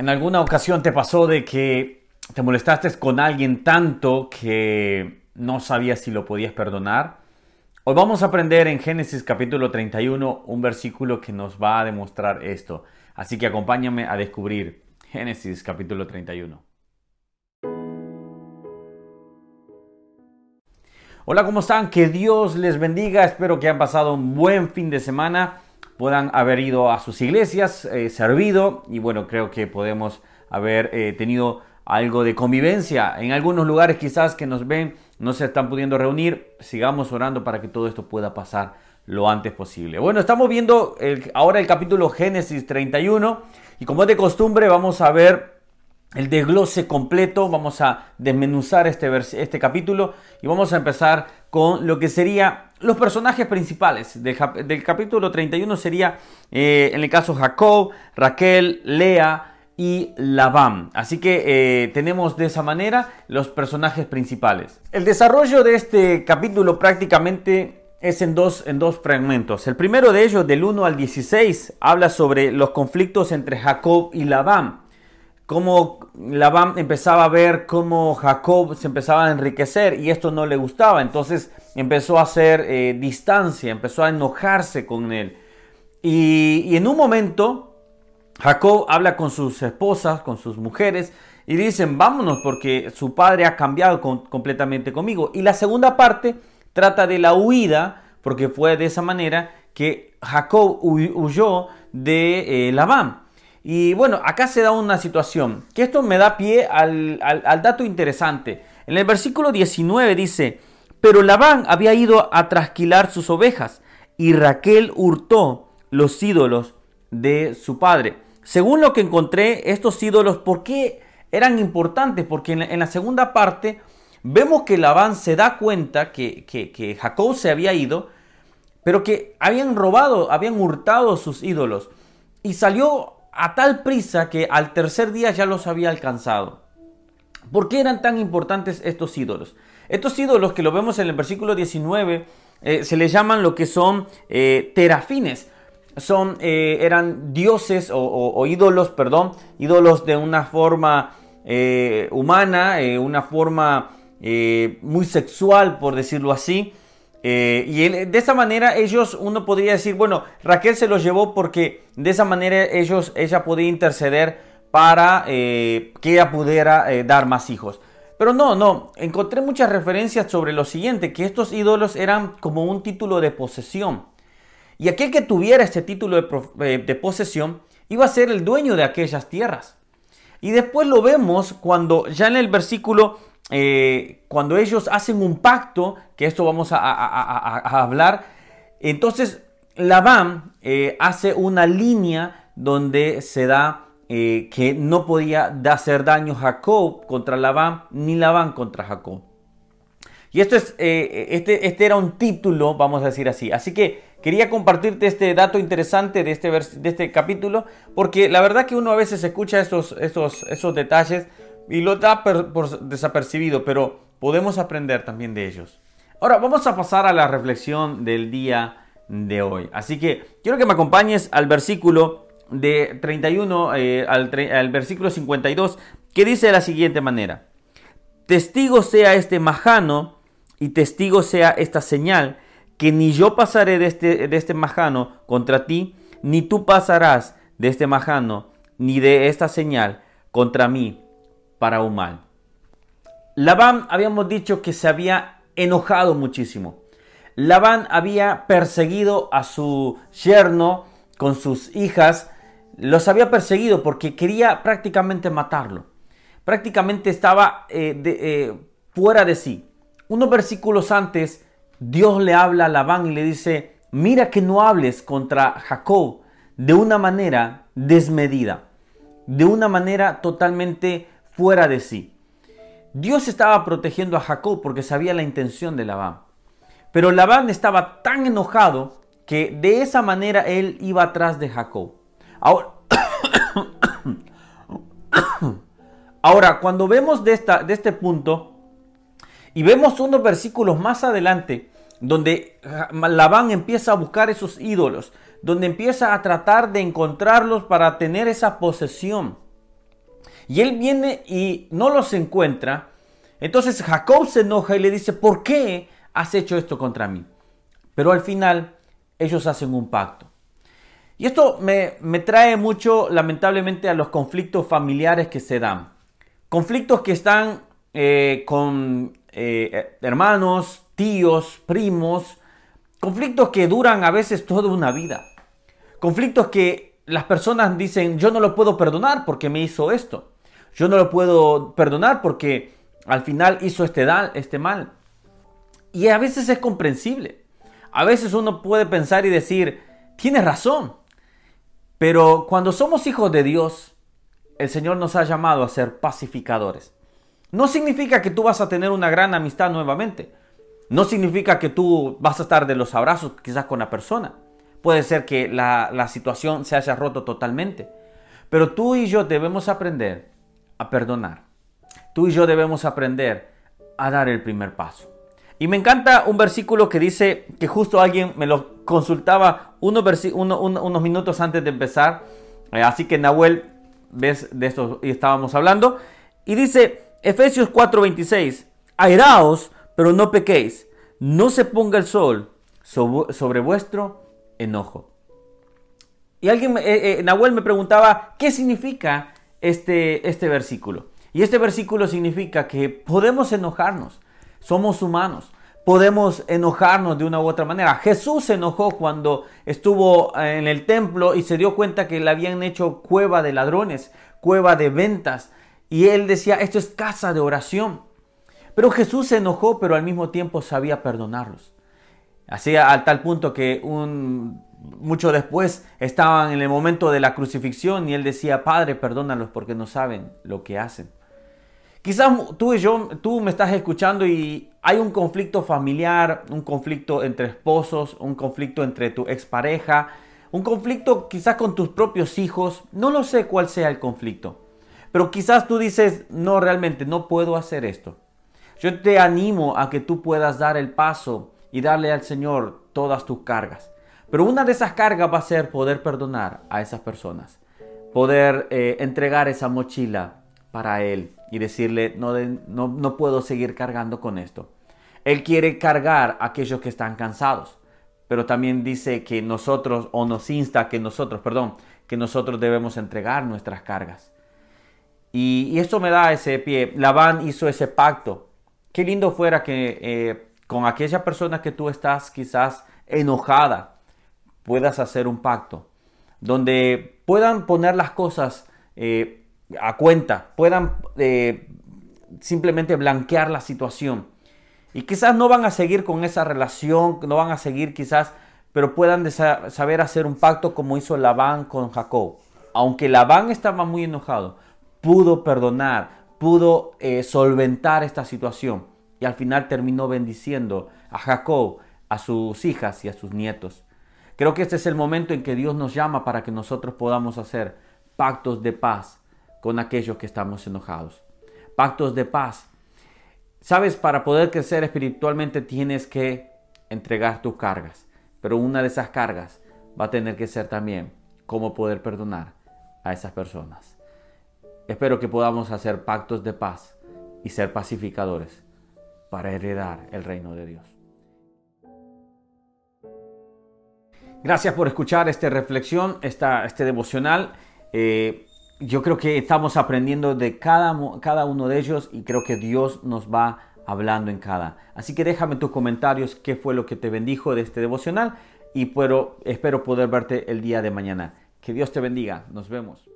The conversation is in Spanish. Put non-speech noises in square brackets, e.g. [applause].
¿En alguna ocasión te pasó de que te molestaste con alguien tanto que no sabías si lo podías perdonar? Hoy vamos a aprender en Génesis capítulo 31 un versículo que nos va a demostrar esto. Así que acompáñame a descubrir Génesis capítulo 31. Hola, ¿cómo están? Que Dios les bendiga. Espero que hayan pasado un buen fin de semana puedan haber ido a sus iglesias, eh, servido y bueno, creo que podemos haber eh, tenido algo de convivencia. En algunos lugares quizás que nos ven no se están pudiendo reunir, sigamos orando para que todo esto pueda pasar lo antes posible. Bueno, estamos viendo ahora el capítulo Génesis 31 y como es de costumbre vamos a ver el desglose completo, vamos a desmenuzar este, este capítulo y vamos a empezar con lo que sería los personajes principales del, capítulo 31 sería eh, en el caso Jacob, Raquel, Lea y Labán. Así que eh, tenemos de esa manera los personajes principales. El desarrollo de este capítulo prácticamente es en dos, en dos fragmentos. El primero de ellos, del 1 al 16, habla sobre los conflictos entre Jacob y Labán cómo Labán empezaba a ver cómo Jacob se empezaba a enriquecer y esto no le gustaba. Entonces empezó a hacer eh, distancia, empezó a enojarse con él. Y, en un momento Jacob habla con sus esposas, con sus mujeres y dicen, vámonos porque su padre ha cambiado completamente conmigo. Y la segunda parte trata de la huida, porque fue de esa manera que Jacob huyó de eh, Labán. Y bueno, acá se da una situación, que esto me da pie al, dato interesante. En el versículo 19 dice, pero Labán había ido a trasquilar sus ovejas y Raquel hurtó los ídolos de su padre. Según lo que encontré, estos ídolos, ¿por qué eran importantes? Porque en la, segunda parte vemos que Labán se da cuenta que, que, que Jacob se había ido, pero que habían robado, habían hurtado sus ídolos. Y salió a tal prisa que al tercer día ya los había alcanzado. ¿Por qué eran tan importantes estos ídolos? Estos ídolos que lo vemos en el versículo 19 eh, se les llaman lo que son eh, terafines. Son, eh, eran dioses o, ídolos, perdón, ídolos de una forma humana, una forma muy sexual, por decirlo así. Eh, y de esa manera ellos, uno podría decir, bueno, Raquel se los llevó porque de esa manera ellos, ella podía interceder para eh, que ella pudiera eh, dar más hijos. Pero no, no, encontré muchas referencias sobre lo siguiente, que estos ídolos eran como un título de posesión. Y aquel que tuviera este título de, de posesión iba a ser el dueño de aquellas tierras. Y después lo vemos cuando ya en el versículo eh, cuando ellos hacen un pacto, que esto vamos a, hablar, entonces Labán eh, hace una línea donde se da eh, que no podía hacer daño Jacob contra Labán, ni Labán contra Jacob. Y esto es, este, este era un título, vamos a decir así. Así que quería compartirte este dato interesante de este, de este capítulo, porque la verdad que uno a veces escucha esos, esos, esos detalles y lo da por desapercibido, pero podemos aprender también de ellos. Ahora vamos a pasar a la reflexión del día de hoy. Así que quiero que me acompañes al versículo de 31 eh, al, al versículo 52 que dice de la siguiente manera. Testigo sea este majano y testigo sea esta señal, que ni yo pasaré de este, de este majano contra ti, ni tú pasarás de este majano, ni de esta señal contra mí para un mal. Labán habíamos dicho que se había enojado muchísimo. Labán había perseguido a su yerno con sus hijas, los había perseguido porque quería prácticamente matarlo. Prácticamente estaba eh, eh, fuera de sí. Unos versículos antes, Dios le habla a Labán y le dice, mira que no hables contra Jacob de una manera desmedida, de una manera totalmente fuera de sí. Dios estaba protegiendo a Jacob porque sabía la intención de Labán. Pero Labán estaba tan enojado que de esa manera él iba atrás de Jacob. [coughs] Ahora, cuando vemos de, esta, de este punto y vemos unos versículos más adelante donde Labán empieza a buscar esos ídolos, donde empieza a tratar de encontrarlos para tener esa posesión. Y él viene y no los encuentra. Entonces Jacob se enoja y le dice, ¿por qué has hecho esto contra mí? Pero al final ellos hacen un pacto. Y esto me, trae mucho, lamentablemente, a los conflictos familiares que se dan. Conflictos que están eh, con eh, hermanos, tíos, primos. Conflictos que duran a veces toda una vida. Conflictos que las personas dicen, yo no lo puedo perdonar porque me hizo esto. Yo no lo puedo perdonar porque al final hizo este, este mal. Y a veces es comprensible. A veces uno puede pensar y decir, tienes razón. Pero cuando somos hijos de Dios, el Señor nos ha llamado a ser pacificadores. No significa que tú vas a tener una gran amistad nuevamente. No significa que tú vas a estar de los abrazos quizás con la persona. Puede ser que la, la situación se haya roto totalmente. Pero tú y yo debemos aprender a perdonar. Tú y yo debemos aprender a dar el primer paso. Y me encanta un versículo que dice que justo alguien me lo consultaba unos, unos minutos antes de empezar. Eh, así que Nahuel, ves de esto y estábamos hablando. Y dice Efesios 4:26, airaos, pero no pequéis. No se ponga el sol sobre vuestro enojo. Y alguien, eh, eh, Nahuel me preguntaba, ¿qué significa este, este versículo? Y este versículo significa que podemos enojarnos somos humanos. Podemos enojarnos de una u otra manera. Jesús se enojó cuando estuvo en el templo y se dio cuenta que le habían hecho cueva de ladrones, cueva de ventas. Y él decía, esto es casa de oración. Pero Jesús se enojó, pero al mismo tiempo sabía perdonarlos. Así al tal punto que un, mucho después estaban en el momento de la crucifixión y él decía, Padre, perdónalos porque no saben lo que hacen. Quizás tú y yo, tú me estás escuchando y hay un conflicto familiar, un conflicto entre esposos, un conflicto entre tu expareja, un conflicto quizás con tus propios hijos. No lo sé cuál sea el conflicto. Pero quizás tú dices, no, realmente no puedo hacer esto. Yo te animo a que tú puedas dar el paso y darle al Señor todas tus cargas. Pero una de esas cargas va a ser poder perdonar a esas personas, poder eh, entregar esa mochila para Él y decirle, no, no, no puedo seguir cargando con esto. Él quiere cargar a aquellos que están cansados, pero también dice que nosotros, o nos insta que nosotros, perdón, que nosotros debemos entregar nuestras cargas. Y, y esto me da ese pie. Labán hizo ese pacto. Qué lindo fuera que eh, con aquella persona que tú estás quizás enojada, puedas hacer un pacto, donde puedan poner las cosas eh, a cuenta, puedan eh, simplemente blanquear la situación. Y quizás no van a seguir con esa relación, no van a seguir quizás, pero puedan saber hacer un pacto como hizo Labán con Jacob. Aunque Labán estaba muy enojado, pudo perdonar, pudo eh, solventar esta situación y al final terminó bendiciendo a Jacob, a sus hijas y a sus nietos. Creo que este es el momento en que Dios nos llama para que nosotros podamos hacer pactos de paz, con aquellos que estamos enojados. Pactos de paz. Sabes, para poder crecer espiritualmente tienes que entregar tus cargas, pero una de esas cargas va a tener que ser también cómo poder perdonar a esas personas. Espero que podamos hacer pactos de paz y ser pacificadores para heredar el reino de Dios. Gracias por escuchar esta reflexión, esta, este devocional. Eh, yo creo que estamos aprendiendo de cada, cada uno de ellos y creo que Dios nos va hablando en cada. Así que déjame tus comentarios qué fue lo que te bendijo de este devocional y espero poder verte el día de mañana. Que Dios te bendiga. Nos vemos.